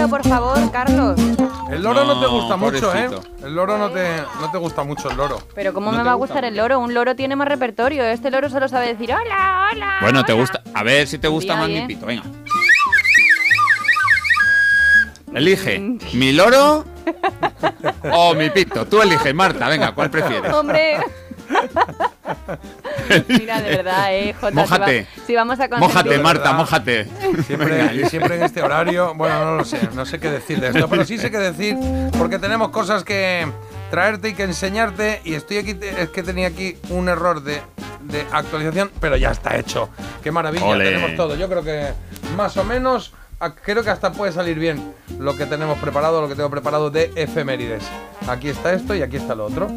loro, por favor, Carlos? El loro no, te gusta mucho, ¿eh? El loro no te, no te gusta mucho, el loro. Pero ¿cómo No me va a gusta gustar el loro? Un loro tiene más repertorio. Este loro solo sabe decir hola, hola. Bueno, te hola". gusta. A ver si te gusta Día más bien. mi pito, venga. Elige, ¿mi loro o mi pito? Tú eliges, Marta, venga, ¿cuál prefieres? Hombre. Mira, de verdad, eh, Jota. si va- Mójate. Si, vamos a Mójate, Marta, mójate. Siempre, siempre en este horario, bueno, no lo sé, no sé qué decir de esto, pero sí sé qué decir porque tenemos cosas que traerte y que enseñarte y estoy aquí, es que tenía aquí un error de, de actualización, pero ya está hecho. Qué maravilla, Ole. tenemos todo. Yo creo que más o menos, creo que hasta puede salir bien lo que tenemos preparado, lo que tengo preparado de efemérides. Aquí está esto y aquí está lo otro.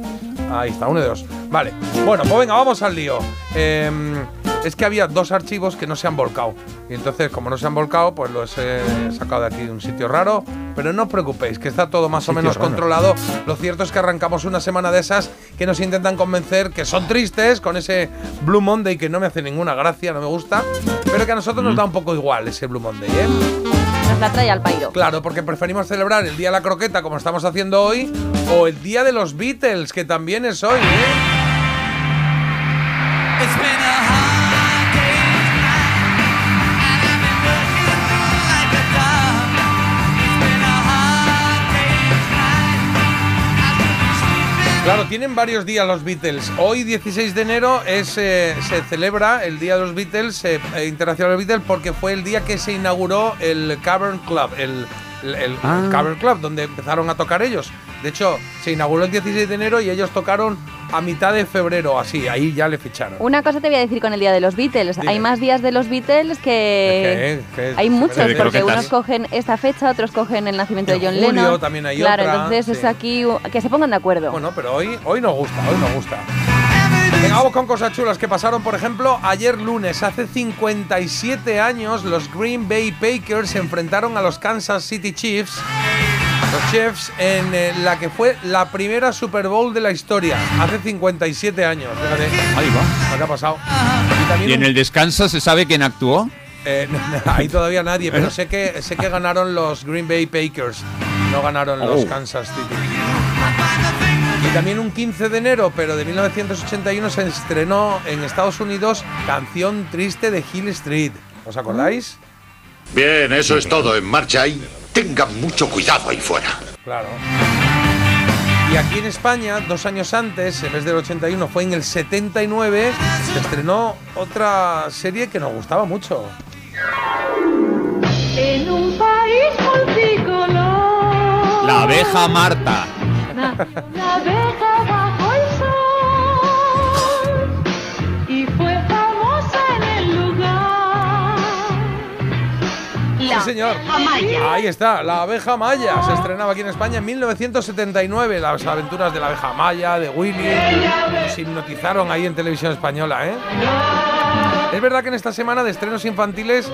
Ahí está, uno de dos. Vale, bueno, pues venga, vamos al lío. Em, es que había dos archivos que no se han volcado. Y entonces, como no se han volcado, pues los he sacado de aquí de un sitio raro. Pero no os preocupéis, que está todo más o menos raro. controlado. Lo cierto es que arrancamos una semana de esas que nos intentan convencer que son tristes con ese Blue Monday que no me hace ninguna gracia, no me gusta. Pero que a nosotros nos da un poco igual ese Blue Monday, ¿eh? Nos la trae al pairo. Claro, porque preferimos celebrar el Día de la Croqueta como estamos haciendo hoy o el Día de los Beatles, que también es hoy, ¿eh? Claro, tienen varios días los Beatles. Hoy, 16 de enero, eh, se celebra el Día de los Beatles, eh, Internacional de los Beatles, porque fue el día que se inauguró el Cavern Club, el- el- Ah. el Cavern Club, donde empezaron a tocar ellos. De hecho, se inauguró el 16 de enero y ellos tocaron a mitad de febrero, así, ahí ya le ficharon. Una cosa te voy a decir con el día de los Beatles. Dime. Hay más días de los Beatles que. Es que- es que Hay muchos, porque croquetas. unos cogen esta fecha, otros cogen el nacimiento En de John julio Lennon. también hay claro, otra, entonces es sí. aquí u- que se pongan de acuerdo. Bueno, pero hoy, hoy nos gusta, hoy nos gusta. Venga, vamos con cosas chulas que pasaron, por ejemplo, ayer lunes, hace 57 años, los Green Bay Packers se enfrentaron a los Kansas City Chiefs, los Chiefs, en eh, la que fue la primera Super Bowl de la historia, hace 57 años, fíjate, Ahí va. lo que ha pasado. Y ¿Y en un- el descanso se sabe quién actuó? eh, ahí todavía nadie, pero sé que, sé que ganaron los Green Bay Packers, no ganaron los Oh. Kansas City. Y también un 15 de enero, pero de 1981, se estrenó en Estados Unidos Canción Triste de Hill Street. ¿Os acordáis? Bien, eso es todo. En marcha y tengan mucho cuidado ahí fuera. Claro. Y aquí en España, dos años antes, en vez del 81, fue en el 79, se estrenó otra serie que nos gustaba mucho. En un país multicolor. La abeja Marta. La abeja bajo el sol. Y fue famosa en el lugar. Sí, señor. Ahí está, la abeja maya. Se estrenaba aquí en España en 1979. Las aventuras de la abeja maya, de Willy. Nos hipnotizaron ahí en televisión española, ¿eh? Es verdad que en esta semana de estrenos infantiles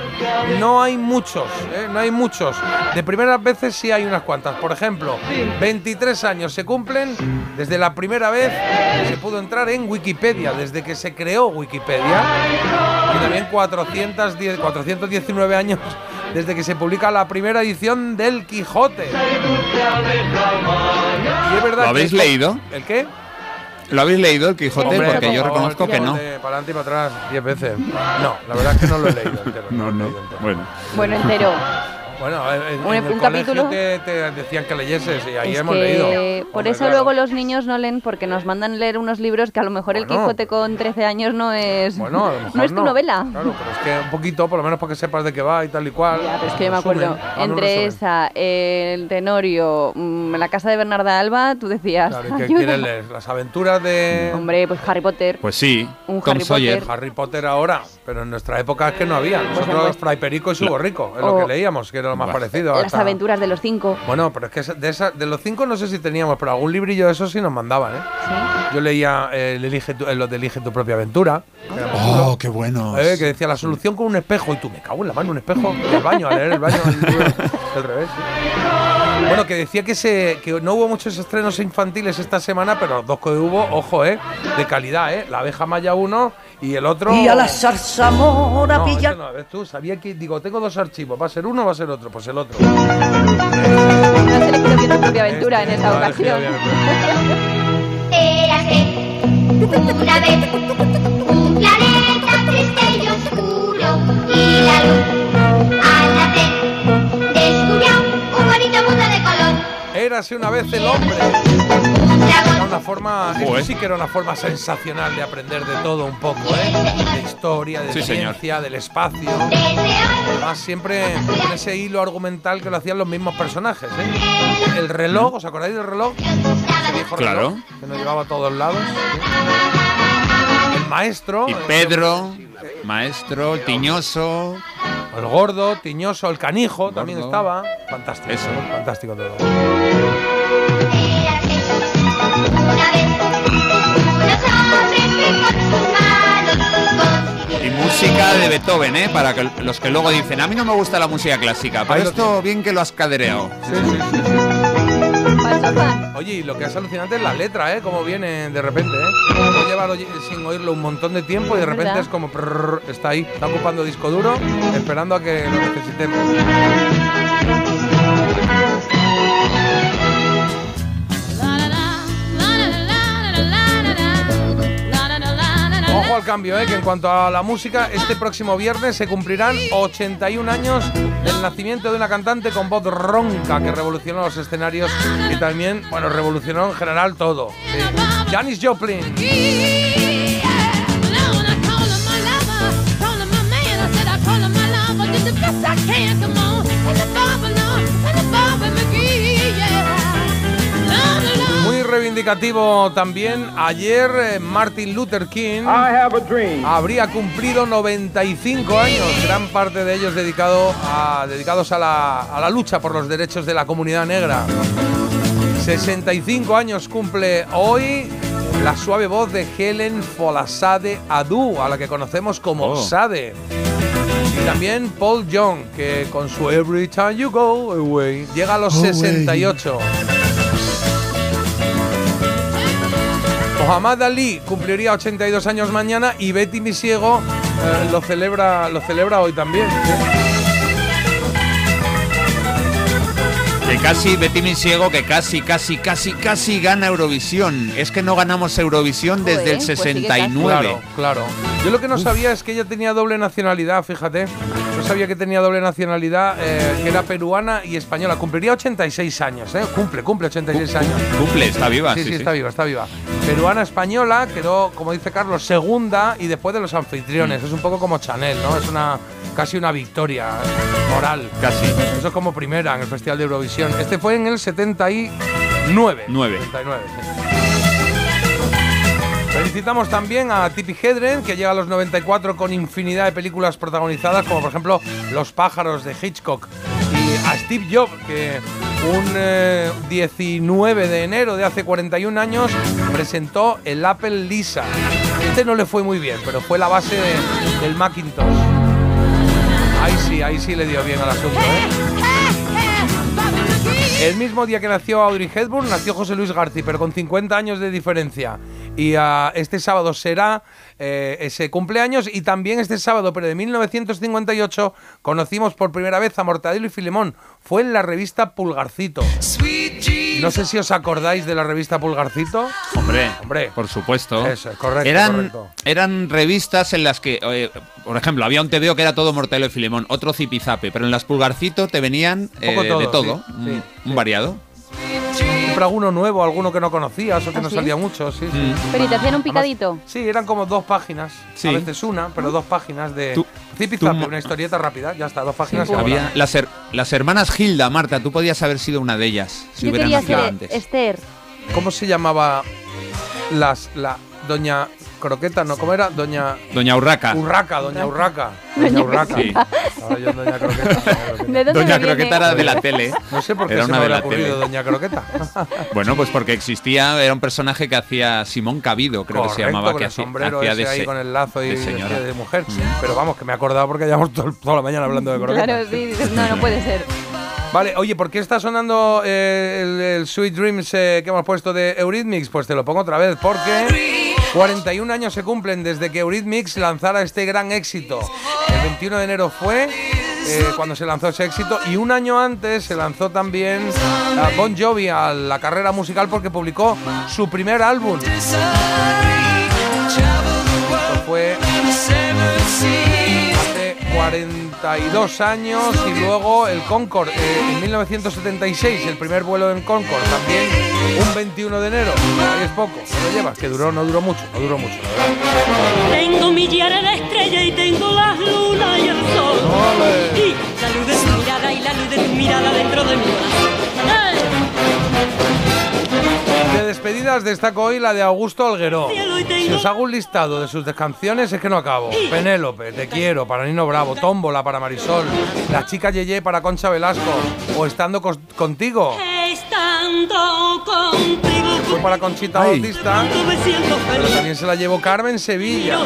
no hay muchos, ¿eh? no hay muchos. De primeras veces sí hay unas cuantas. Por ejemplo, 23 años se cumplen desde la primera vez que se pudo entrar en Wikipedia, desde que se creó Wikipedia. Y también 410, 419 años desde que se publica la primera edición del Quijote. Y es verdad ¿Lo habéis que- leído? ¿El qué? ¿Lo habéis leído el Quijote? Hombre, Porque por yo favor, reconozco que no. Para adelante y para atrás, 10 veces. No, la verdad es que no lo he leído entero. No, lo he no. leído entero. Bueno. Bueno, entero. Bueno, en, en Un- el un capítulo. te, te decían que leyeses y ahí es hemos que leído. por Hombre, eso claro. luego los niños no leen porque nos mandan leer unos libros que a lo mejor el Bueno. Quijote con 13 años no es Bueno, a lo mejor no es tu novela. Claro, pero es que un poquito, por lo menos para que sepas de qué va y tal y cual. Ya, pero es que yo me acuerdo, entre esa, el Tenorio, mm, la casa de Bernarda Alba, tú decías. Claro, ¿y qué quieres leer? Las aventuras de Hombre, pues Harry Potter. Pues sí, Un Tom Harry Sawyer. Potter. Harry Potter ahora, pero en nuestra época es que no había. Nosotros pues- Fray Perico y su borrico, es lo que leíamos, que era lo más parecido. Las hasta- aventuras de los cinco. Bueno, pero es que esa- de, esa- de los cinco no sé si teníamos, pero algún librillo de esos sí nos mandaban, ¿eh? Yo leía eh, el elige tu- eh, los de Elige tu propia aventura. chulo. Oh, qué bueno. Eh, que decía la solución con un espejo y tú me cago en la mano un espejo del baño a leer el baño el El revés, sí. Bueno, que decía que, se, que no hubo muchos estrenos infantiles esta semana, pero los dos que hubo, ojo, ¿eh? De calidad, ¿eh? La abeja maya uno y el otro... Y a la zarzamora No, pilla. no, ves tú, sabía que, digo, tengo dos archivos, ¿va a ser uno o va a ser otro? Pues el otro. No bien tu propia aventura en Este, esta elegido ocasión. Érase una vez un planeta triste y oscuro y la luz Érase una vez el hombre. Era una forma, esto Joder. sí que era una forma sensacional de aprender de todo un poco, ¿eh? De historia, de Sí, señor. ciencia, del espacio. Además, siempre con ese hilo argumental que lo hacían los mismos personajes, ¿eh? El reloj, ¿os acordáis del reloj? Ese viejo Claro. reloj que nos llevaba a todos lados. El maestro. Y Pedro, maestro, el tiñoso. El gordo, Tiñoso, el canijo también estaba. Fantástico. Eso. Fantástico todo. Y música de Beethoven, ¿eh? Para que los que luego dicen, a mí no me gusta la música clásica, pero esto bien que lo has cadereado. Sí, sí, sí. Oye, y lo que es alucinante es la letra, ¿eh? Cómo viene de repente, ¿eh? Puedo llevar oye- sin oírlo un montón de tiempo y de repente verdad. es como... prrr, está ahí, está ocupando disco duro, esperando a que lo necesitemos. Al cambio, ¿eh? que en cuanto a la música, este próximo viernes se cumplirán 81 años del nacimiento de una cantante con voz ronca que revolucionó los escenarios y también, bueno, revolucionó en general todo. Sí. Janis Joplin. Reivindicativo también. Ayer eh, Martin Luther King habría cumplido 95 años, gran parte de ellos dedicado a, dedicados a la, a la lucha por los derechos de la comunidad negra. 65 años cumple hoy la suave voz de Helen Folasade Adu, a la que conocemos como Oh. Sade. Y también Paul Young, que con su Every Time You Go Away llega a los 68. Muhammad Ali cumpliría 82 años mañana y Betty Misiego eh, lo, celebra, lo celebra hoy también. Que casi, Betty Misiego, que casi, casi, casi, casi gana Eurovisión. Es que no ganamos Eurovisión desde Joder, el pues sí que 69. Claro, claro. Yo lo que no sabía es que ella tenía doble nacionalidad, fíjate. Sabía que tenía doble nacionalidad, eh, que era peruana y española. Cumpliría 86 años, ¿eh? Cumple, cumple 86 años. Cumple, está viva. Sí, sí, está viva, está viva. Peruana española, quedó, como dice Carlos, segunda y después de los anfitriones. Es un poco como Chanel, ¿no? Es una casi una victoria moral. Casi. Eso es como primera en el Festival de Eurovisión. Este fue en el 79. Nueve. 79, sí. Felicitamos también a Tippi Hedren, que llega a los 94 con infinidad de películas protagonizadas, como por ejemplo Los pájaros de Hitchcock. Y a Steve Jobs, que un eh, 19 de enero de hace 41 años presentó el Apple Lisa. Este no le fue muy bien, pero fue la base de- del Macintosh. Ahí sí, ahí sí le dio bien al asunto, ¿eh? El mismo día que nació Audrey Hepburn, nació José Luis García, pero con 50 años de diferencia. Y ah, este sábado será eh, ese cumpleaños. Y también este sábado, pero de 1958, conocimos por primera vez a Mortadelo y Filemón. Fue en la revista Pulgarcito. No sé si os acordáis de la revista Pulgarcito. Hombre, Hombre. por supuesto. Eso es, correcto, Eran, correcto. eran revistas en las que, eh, por ejemplo, había un TVO que era todo Mortadelo y Filemón, otro Zipizape, pero en las Pulgarcito te venían eh, todo, de todo, sí, un, sí, un sí. variado. Siempre alguno nuevo, alguno que no conocías o que ¿Ah, no sí? salía mucho. Sí, sí. Pero y te hacían un Además, picadito. Sí, eran como dos páginas. Sí. A veces una, pero dos páginas de Tú- una historieta rápida. Ya está, dos páginas. y Había las, her- las hermanas Gilda, Marta, tú podías haber sido una de ellas si Yo hubieran nacido ser antes. Esther. ¿Cómo se llamaba las la doña Croqueta? No, ¿cómo era? Doña Doña Urraca. Urraca, doña Urraca. Doña Urraca. Sí. Ahora yo Doña Croqueta. doña Croqueta. ¿De dónde Doña me Croqueta viene? era de la tele. No sé por qué Era se una me de habrá la ocurrido tele. Doña Croqueta. Bueno, pues porque existía, era un personaje que hacía Simón Cabido, creo que se llamaba, con que el hacía, sombrero hacía ese de, ahí se- con el lazo y de señora. de mujer. Pero vamos, que me he acordado porque llevamos todo- toda la mañana hablando de croquetas. Claro, sí, dices, no, no puede ser. Vale, oye, ¿por qué está sonando eh, el, el Sweet Dreams eh, que hemos puesto de Eurythmics? Pues te lo pongo otra vez, porque 41 años se cumplen desde que Eurythmics lanzara este gran éxito. El 21 de enero fue eh, cuando se lanzó ese éxito y un año antes se lanzó también a Bon Jovi a la carrera musical porque publicó su primer álbum. Fue 42 años y luego el Concorde eh, en 1976, el primer vuelo en Concorde, también un 21 de enero. Ahí es poco, lo llevas, que duró, no duró mucho, no duró mucho. la verdad. Tengo millares de estrellas y tengo las lunas y el sol. Ole. Y la luz de tu mirada y la luz de tu mirada dentro de mi corazón. Destaco hoy la de Augusto y Si os hago un listado de sus canciones es que no acabo. Penélope, Te quiero, para Nino Bravo, Tómbola para Marisol, La chica Yeye para Concha Velasco o Estando cos- contigo. estando contigo. Fue para Conchita Ay. Bautista, pero también se la llevó Carmen Sevilla.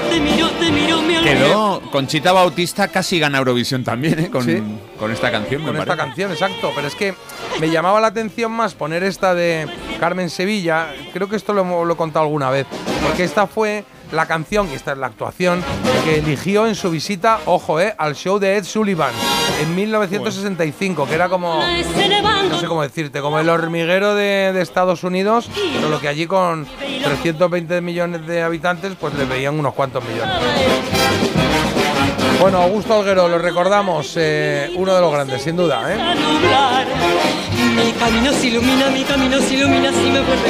Quedó Conchita Bautista casi gana Eurovisión también, ¿eh? Con, Sí. con esta canción, me Con esta parece. canción, exacto. Pero es que me llamaba la atención más poner esta de Carmen Sevilla. Creo que esto lo, lo he contado alguna vez. Porque esta fue la canción, y esta es la actuación, que eligió en su visita, ojo, eh, al show de Ed Sullivan en 1965, que era como. No sé cómo decirte, como el hormiguero de, de Estados Unidos, pero lo que allí con 320 millones de habitantes, pues le veían unos cuantos millones. Bueno, Augusto Alguero, lo recordamos, eh, uno de los grandes, sin duda, ¿eh? Mi camino se ilumina, mi camino se ilumina si me vuelve.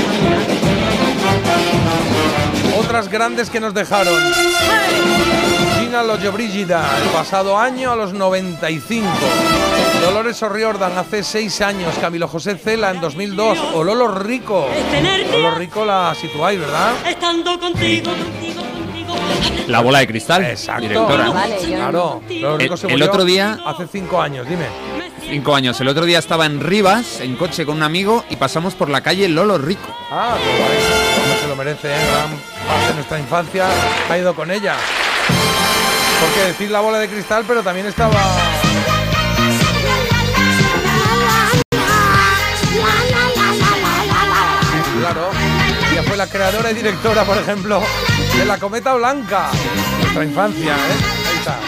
Otras grandes que nos dejaron. Gina Lollobrigida, el pasado año a los 95. Dolores O'Riordan hace 6 años. Camilo José Cela en 2002. O Lolo Rico. Lolo Rico la situáis, ¿verdad? estando contigo, contigo. La bola de cristal, Exacto. directora. Vale, yo- Claro. El- se el murió otro día- Hace 5 años, dime. Cinco años. El otro día estaba en Rivas, en coche con un amigo, y pasamos por la calle Lolo Rico. Ah, qué guay. No se lo merece, ¿eh? Gran parte de nuestra infancia ha ido con ella. Porque decir la bola de cristal, pero también estaba. Claro. Ella fue la creadora y directora, por ejemplo, de La Cometa Blanca. Nuestra infancia, ¿eh? Ahí está.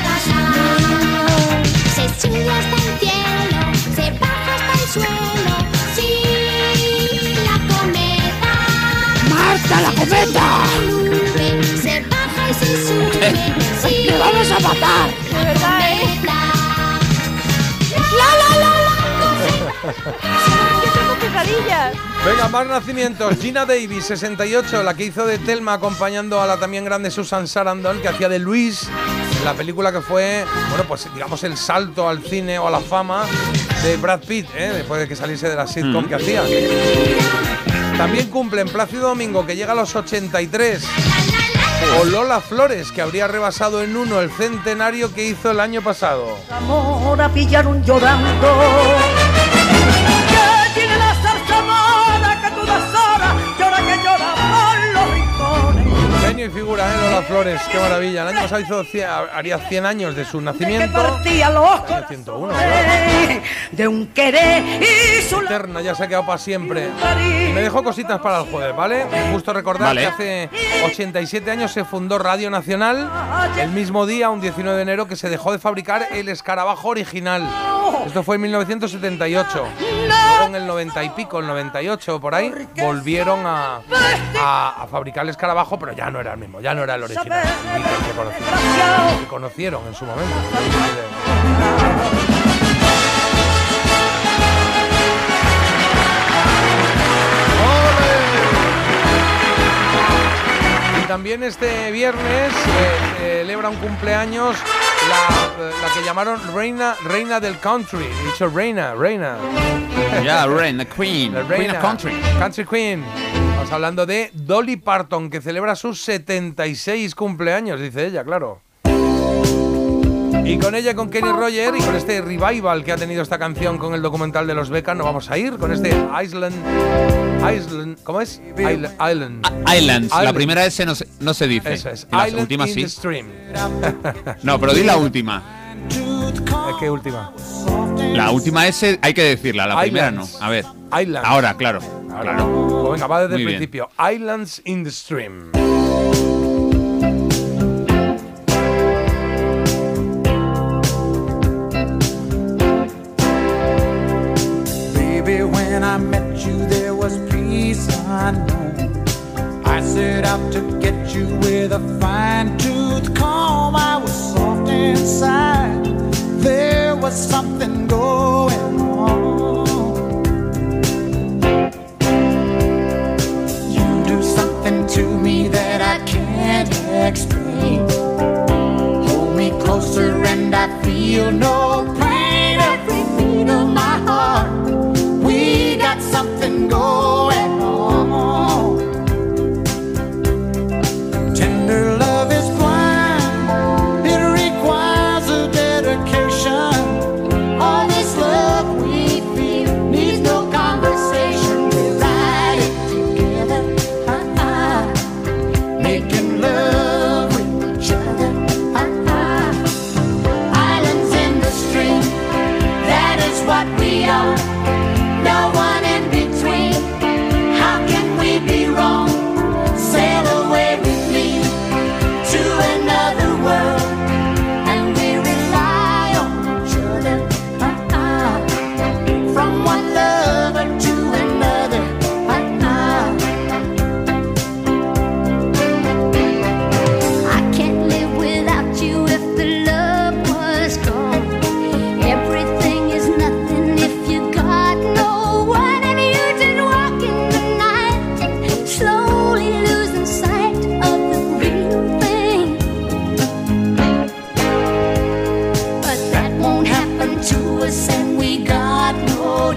Se sube hasta el cielo, se baja hasta el suelo. Sí, la cometa. ¡Marta, la cometa! Se baja y se sube. Sí, ¡Le vamos a matar! De verdad, Venga, más nacimientos. Gina Davis, 68, la que hizo de Telma acompañando a la también grande Susan Sarandon, que hacía de Luis en la película que fue, bueno, pues digamos el salto al cine o a la fama de Brad Pitt, ¿eh? después de que saliese de la sitcom que hacía. También cumplen Plácido Domingo, que llega a los 83. O Lola Flores, que habría rebasado en uno el centenario que hizo el año pasado. amor a pillaron llorando. Flores, qué maravilla. El año pasado hizo cien- haría 100 años de su nacimiento. partía los 101, corazones de un querer y su Eterna, ya se ha quedado para siempre. Y me dejo cositas para el jueves, ¿vale? Justo recordar Vale. que hace 87 años se fundó Radio Nacional, el mismo día, un 19 de enero, que se dejó de fabricar el escarabajo original. Esto fue en 1978. Luego en el 90 y pico, el 98 por ahí, volvieron a, a- a fabricar el escarabajo, pero ya no era el mismo, ya no era el original. Que conocieron, que conocieron en su momento. Y también este viernes eh, celebra un cumpleaños la, la que llamaron reina, reina del country. He dicho reina, reina. Ya, the Queen. La Queen reina. of Country. Country Queen. Estamos hablando de Dolly Parton, que celebra sus 76 cumpleaños, dice ella, claro. Y con ella, con Kenny Roger y con este revival que ha tenido esta canción con el documental de los Beckham, nos vamos a ir con este Island. Island. ¿Cómo es? Island. Island. Islands. La Island. primera S no se, no se dice. Eso es. Island últimas in sí. the Stream. No, pero di la última. ¿Qué última? La última S hay que decirla, la primera no. A ver. Islands. Ahora, claro. Claro. Pues venga, va desde Muy el bien. principio. Islands in the Stream. Baby, when I met you, there was peace unknown. I set out to get you with a fine tooth comb. I was soft inside. There was something explain. Hold me closer and I feel no pain. Every beat of my heart, we got something going. to us and we got no